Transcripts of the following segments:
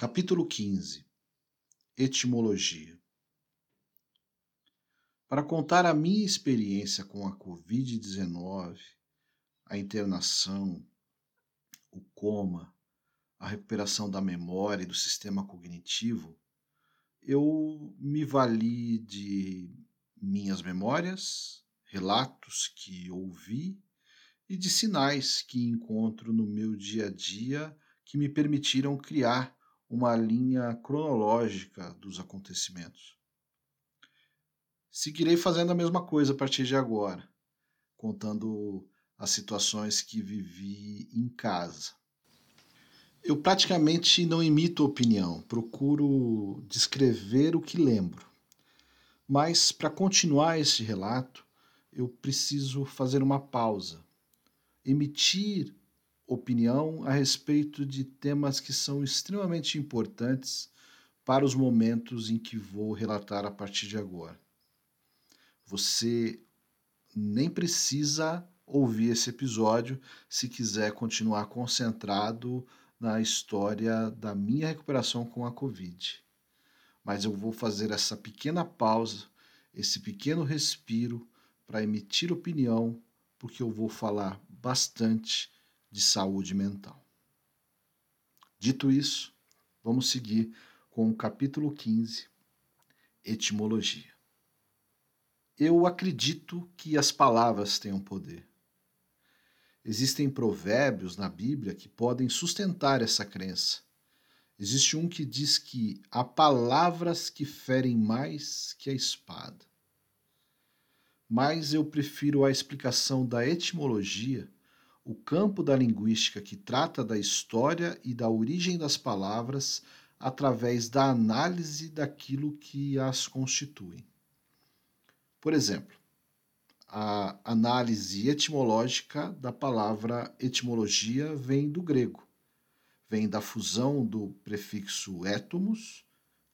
Capítulo 15 Etimologia. Para contar a minha experiência com a Covid-19, a internação, o coma, a recuperação da memória e do sistema cognitivo, eu me vali de minhas memórias, relatos que ouvi e de sinais que encontro no meu dia a dia que me permitiram criar uma linha cronológica dos acontecimentos. Seguirei fazendo a mesma coisa a partir de agora, contando as situações que vivi em casa. Eu praticamente não imito opinião, procuro descrever o que lembro. Mas para continuar este relato, eu preciso fazer uma pausa, emitir opinião a respeito de temas que são extremamente importantes para os momentos em que vou relatar a partir de agora. Você nem precisa ouvir esse episódio se quiser continuar concentrado na história da minha recuperação com a Covid. Mas eu vou fazer essa pequena pausa, esse pequeno respiro para emitir opinião, porque eu vou falar bastante de saúde mental. Dito isso, vamos seguir com o capítulo 15, Etimologia. Eu acredito que as palavras um poder. Existem provérbios na Bíblia que podem sustentar essa crença. Existe um que diz que há palavras que ferem mais que a espada. Mas eu prefiro a explicação da etimologia o campo da linguística que trata da história e da origem das palavras através da análise daquilo que as constitui. Por exemplo, a análise etimológica da palavra etimologia vem do grego. Vem da fusão do prefixo étomos,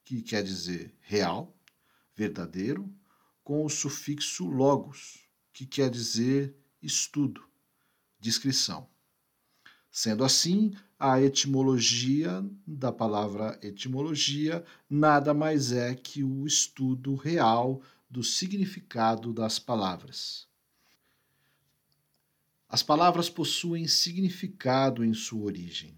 que quer dizer real, verdadeiro, com o sufixo logos, que quer dizer estudo descrição. Sendo assim, a etimologia da palavra etimologia nada mais é que o estudo real do significado das palavras. As palavras possuem significado em sua origem.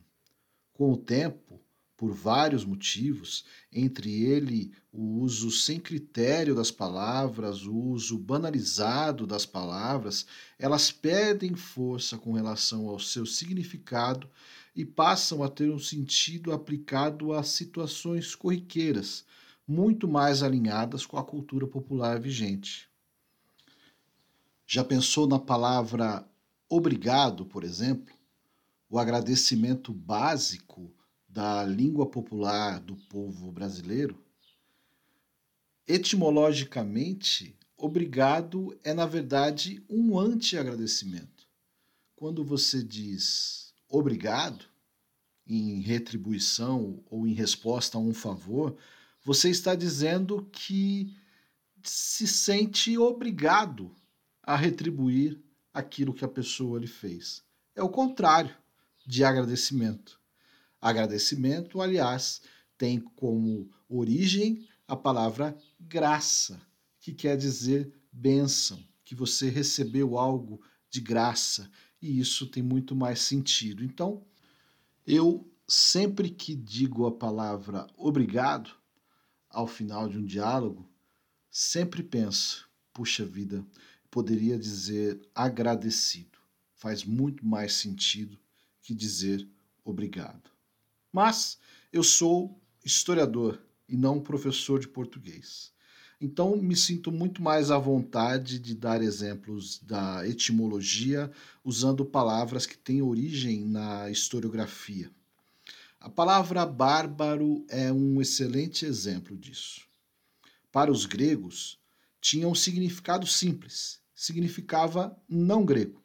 Com o tempo, por vários motivos, entre ele o uso sem critério das palavras, o uso banalizado das palavras, elas perdem força com relação ao seu significado e passam a ter um sentido aplicado a situações corriqueiras, muito mais alinhadas com a cultura popular vigente. Já pensou na palavra obrigado, por exemplo? O agradecimento básico da língua popular do povo brasileiro, etimologicamente, obrigado é, na verdade, um anti-agradecimento. Quando você diz obrigado, em retribuição ou em resposta a um favor, você está dizendo que se sente obrigado a retribuir aquilo que a pessoa lhe fez. É o contrário de agradecimento. Agradecimento, aliás, tem como origem a palavra graça, que quer dizer bênção, que você recebeu algo de graça, e isso tem muito mais sentido. Então, eu sempre que digo a palavra obrigado ao final de um diálogo, sempre penso, puxa vida, poderia dizer agradecido. Faz muito mais sentido que dizer obrigado. Mas eu sou historiador e não professor de português. Então, me sinto muito mais à vontade de dar exemplos da etimologia usando palavras que têm origem na historiografia. A palavra bárbaro é um excelente exemplo disso. Para os gregos, tinha um significado simples, significava não grego.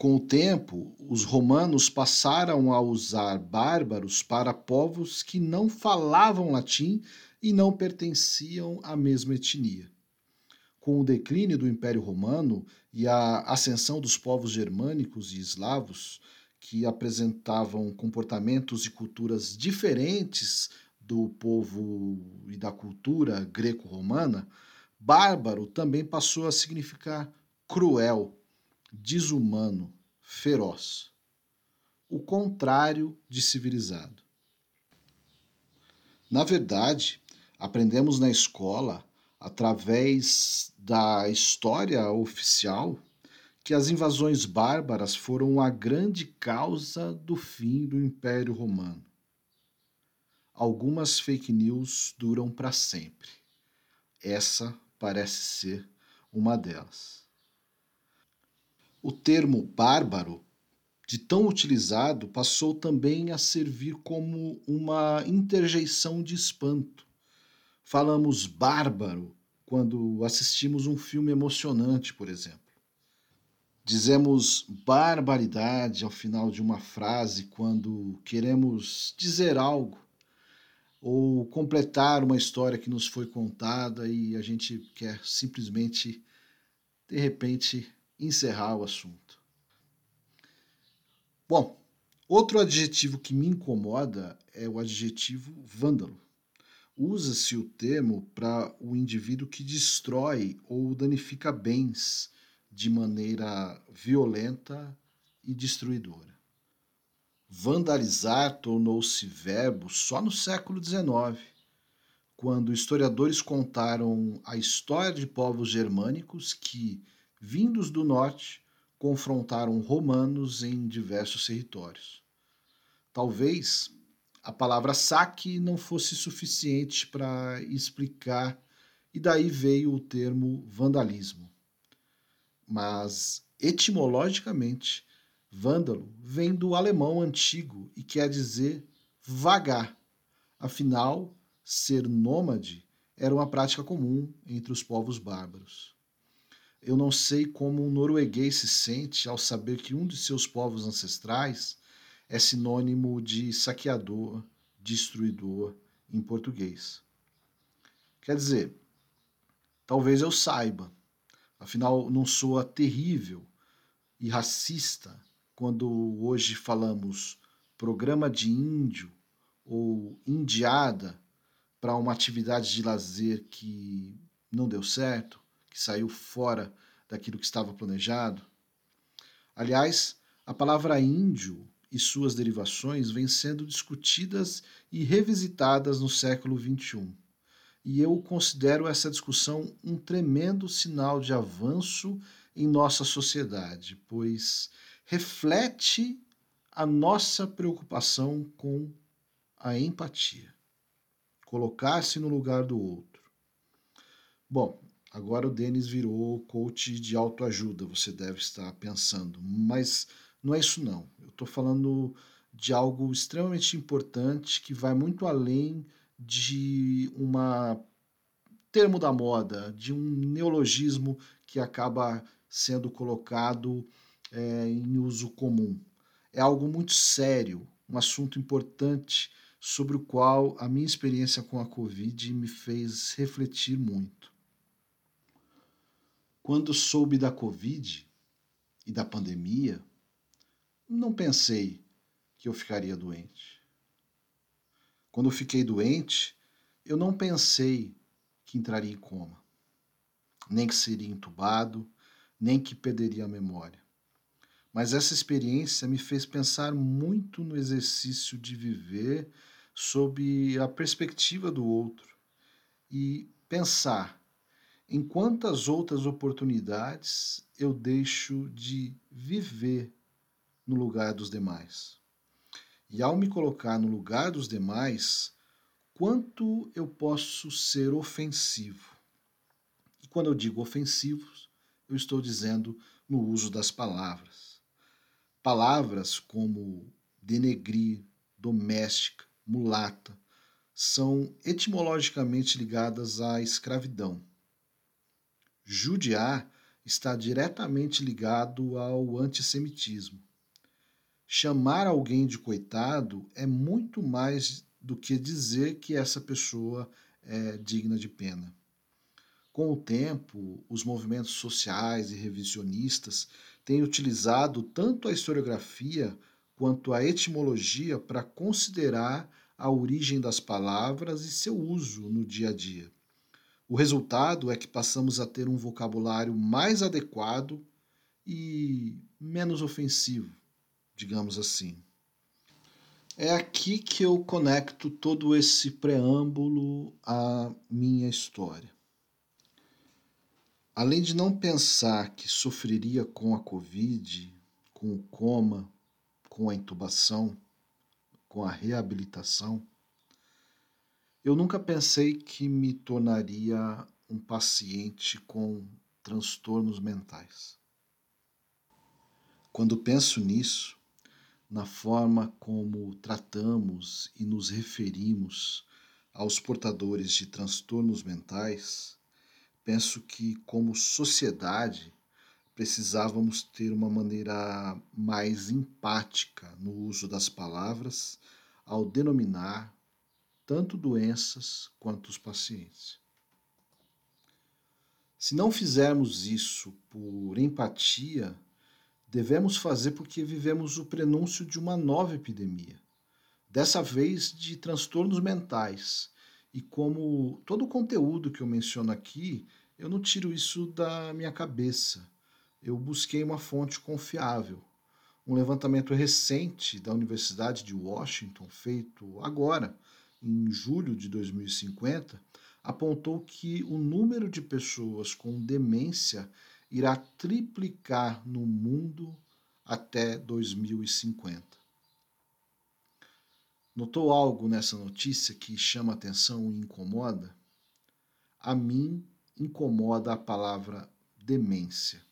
Com o tempo, os romanos passaram a usar bárbaros para povos que não falavam latim e não pertenciam à mesma etnia. Com o declínio do Império Romano e a ascensão dos povos germânicos e eslavos, que apresentavam comportamentos e culturas diferentes do povo e da cultura greco-romana, bárbaro também passou a significar cruel, desumano, feroz. O contrário de civilizado. Na verdade, aprendemos na escola, através da história oficial, que as invasões bárbaras foram a grande causa do fim do Império Romano. Algumas fake news duram para sempre. Essa parece ser uma delas. O termo bárbaro, de tão utilizado, passou também a servir como uma interjeição de espanto. Falamos bárbaro quando assistimos um filme emocionante, por exemplo. Dizemos barbaridade ao final de uma frase quando queremos dizer algo ou completar uma história que nos foi contada e a gente quer simplesmente, de repente, encerrar o assunto. Bom, outro adjetivo que me incomoda é o adjetivo vândalo. Usa-se o termo para o indivíduo que destrói ou danifica bens de maneira violenta e destruidora. Vandalizar tornou-se verbo só no século XIX, quando historiadores contaram a história de povos germânicos que, vindos do norte, confrontaram romanos em diversos territórios. Talvez a palavra saque não fosse suficiente para explicar, e daí veio o termo vandalismo. Mas, etimologicamente, Vândalo vem do alemão antigo e quer dizer vagar. Afinal, ser nômade era uma prática comum entre os povos bárbaros. Eu não sei como um norueguês se sente ao saber que um de seus povos ancestrais é sinônimo de saqueador, destruidor em português. Quer dizer, talvez eu saiba, afinal não soa terrível e racista quando hoje falamos programa de índio ou indiada para uma atividade de lazer que não deu certo, que saiu fora daquilo que estava planejado. Aliás, a palavra índio e suas derivações vêm sendo discutidas e revisitadas no século XXI. E eu considero essa discussão um tremendo sinal de avanço em nossa sociedade, pois reflete a nossa preocupação com a empatia. Colocar-se no lugar do outro. Bom, agora o Denis virou coach de autoajuda, você deve estar pensando, mas não é isso não. Eu estou falando de algo extremamente importante que vai muito além de uma termo da moda, de um neologismo que acaba sendo colocado é, em uso comum. É algo muito sério, um assunto importante sobre o qual a minha experiência com a Covid me fez refletir muito. Quando soube da Covid e da pandemia, não pensei que eu ficaria doente. Quando fiquei doente, eu não pensei que entraria em coma, nem que seria entubado, nem que perderia a memória. Mas essa experiência me fez pensar muito no exercício de viver sob a perspectiva do outro e pensar em quantas outras oportunidades eu deixo de viver no lugar dos demais. E ao me colocar no lugar dos demais, quanto eu posso ser ofensivo. E quando eu digo ofensivos, eu estou dizendo no uso das palavras. Palavras como denegrir, doméstica, mulata, são etimologicamente ligadas à escravidão. Judiar está diretamente ligado ao antissemitismo. Chamar alguém de coitado é muito mais do que dizer que essa pessoa é digna de pena. Com o tempo, os movimentos sociais e revisionistas têm utilizado tanto a historiografia quanto à etimologia para considerar a origem das palavras e seu uso no dia a dia. O resultado é que passamos a ter um vocabulário mais adequado e menos ofensivo, digamos assim. É aqui que eu conecto todo esse preâmbulo à minha história. Além de não pensar que sofreria com a Covid, com o coma, com a intubação, com a reabilitação, eu nunca pensei que me tornaria um paciente com transtornos mentais. Quando penso nisso, na forma como tratamos e nos referimos aos portadores de transtornos mentais, penso que, como sociedade, precisávamos ter uma maneira mais empática no uso das palavras ao denominar tanto doenças quanto os pacientes. Se não fizermos isso por empatia, devemos fazer porque vivemos o prenúncio de uma nova epidemia, dessa vez de transtornos mentais. E como todo o conteúdo que eu menciono aqui, eu não tiro isso da minha cabeça eu busquei uma fonte confiável. Um levantamento recente da Universidade de Washington, feito agora, em julho de 2050, apontou que o número de pessoas com demência irá triplicar no mundo até 2050. Notou algo nessa notícia que chama atenção e incomoda? A mim incomoda a palavra demência.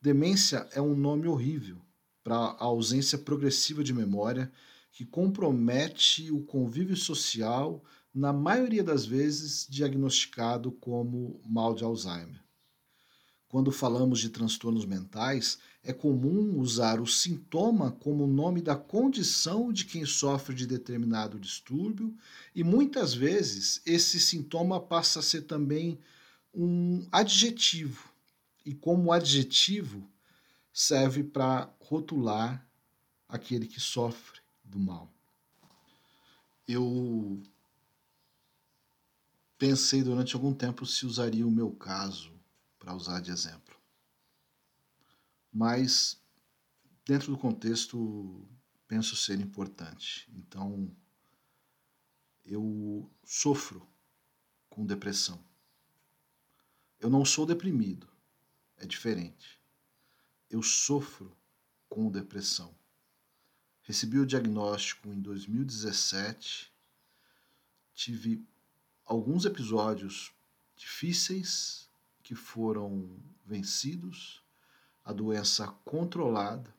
Demência é um nome horrível para a ausência progressiva de memória que compromete o convívio social, na maioria das vezes diagnosticado como mal de Alzheimer. Quando falamos de transtornos mentais, é comum usar o sintoma como nome da condição de quem sofre de determinado distúrbio, e muitas vezes esse sintoma passa a ser também um adjetivo e como adjetivo serve para rotular aquele que sofre do mal. Eu pensei durante algum tempo se usaria o meu caso para usar de exemplo. Mas, dentro do contexto, penso ser importante. Então, eu sofro com depressão. Eu não sou deprimido, é diferente. Eu sofro com depressão. Recebi o diagnóstico em 2017. Tive alguns episódios difíceis que foram vencidos, a doença controlada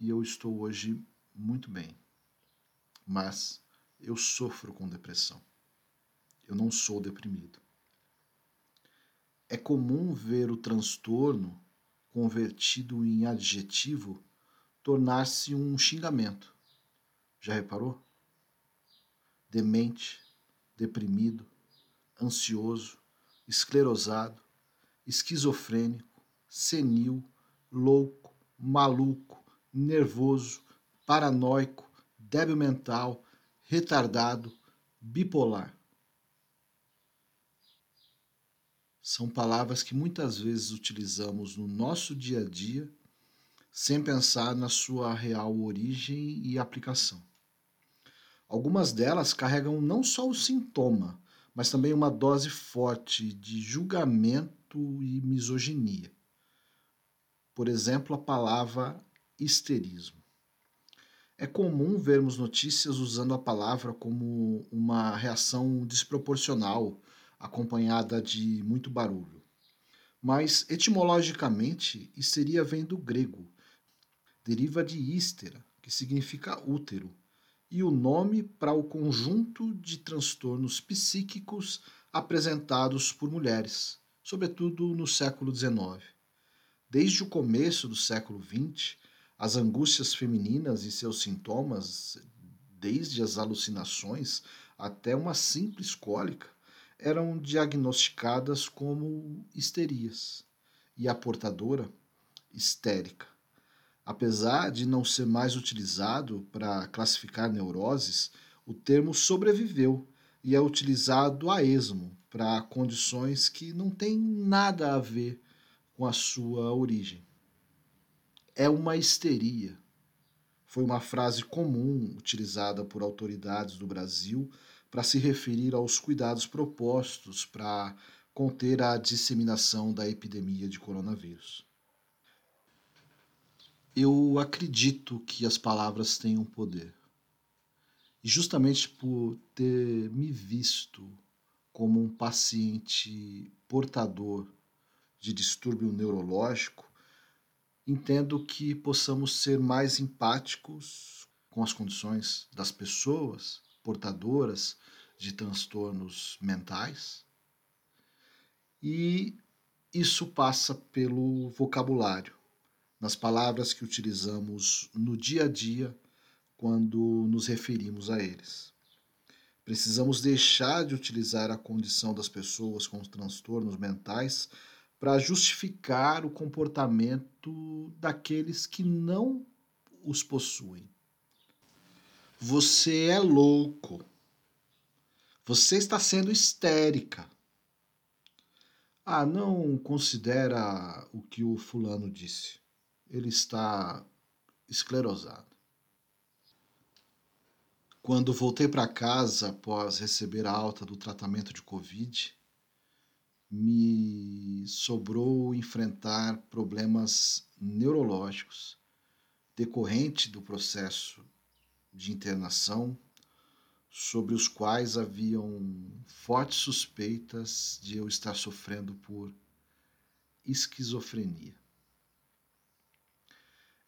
e eu estou hoje muito bem. Mas eu sofro com depressão. Eu não sou deprimido é comum ver o transtorno convertido em adjetivo tornar-se um xingamento. Já reparou? Demente, deprimido, ansioso, esclerosado, esquizofrênico, senil, louco, maluco, nervoso, paranoico, débil mental, retardado, bipolar. são palavras que muitas vezes utilizamos no nosso dia a dia sem pensar na sua real origem e aplicação. Algumas delas carregam não só o sintoma, mas também uma dose forte de julgamento e misoginia. Por exemplo, a palavra histerismo. É comum vermos notícias usando a palavra como uma reação desproporcional acompanhada de muito barulho. Mas, etimologicamente, histeria vem do grego. Deriva de hístera, que significa útero, e o nome para o conjunto de transtornos psíquicos apresentados por mulheres, sobretudo no século XIX. Desde o começo do século XX, as angústias femininas e seus sintomas, desde as alucinações até uma simples cólica, eram diagnosticadas como histerias e a portadora histérica. Apesar de não ser mais utilizado para classificar neuroses, o termo sobreviveu e é utilizado a esmo para condições que não têm nada a ver com a sua origem. É uma histeria. Foi uma frase comum utilizada por autoridades do Brasil para se referir aos cuidados propostos para conter a disseminação da epidemia de coronavírus. Eu acredito que as palavras têm um poder. E justamente por ter me visto como um paciente portador de distúrbio neurológico, entendo que possamos ser mais empáticos com as condições das pessoas portadoras de transtornos mentais. E isso passa pelo vocabulário, nas palavras que utilizamos no dia a dia quando nos referimos a eles. Precisamos deixar de utilizar a condição das pessoas com transtornos mentais para justificar o comportamento daqueles que não os possuem. Você é louco. Você está sendo histérica. Ah, não considera o que o fulano disse. Ele está esclerosado. Quando voltei para casa após receber a alta do tratamento de Covid, me sobrou enfrentar problemas neurológicos decorrente do processo de internação, sobre os quais haviam fortes suspeitas de eu estar sofrendo por esquizofrenia.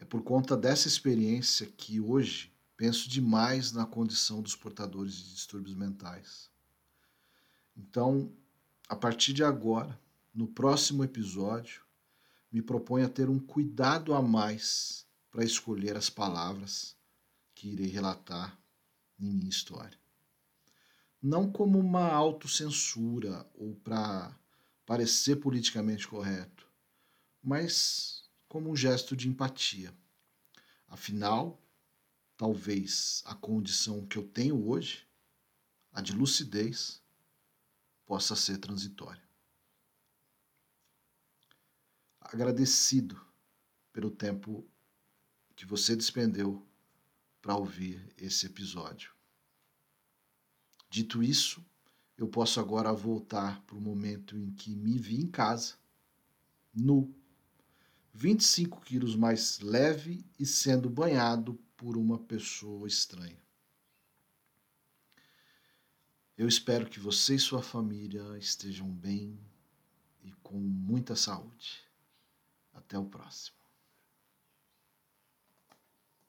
É por conta dessa experiência que hoje penso demais na condição dos portadores de distúrbios mentais. Então, a partir de agora, no próximo episódio, me proponho a ter um cuidado a mais para escolher as palavras que irei relatar em minha história. Não como uma autocensura ou para parecer politicamente correto, mas como um gesto de empatia. Afinal, talvez a condição que eu tenho hoje, a de lucidez, possa ser transitória. Agradecido pelo tempo que você despendeu para ouvir esse episódio. Dito isso, eu posso agora voltar para o momento em que me vi em casa, nu, 25 quilos mais leve e sendo banhado por uma pessoa estranha. Eu espero que você e sua família estejam bem e com muita saúde. Até o próximo.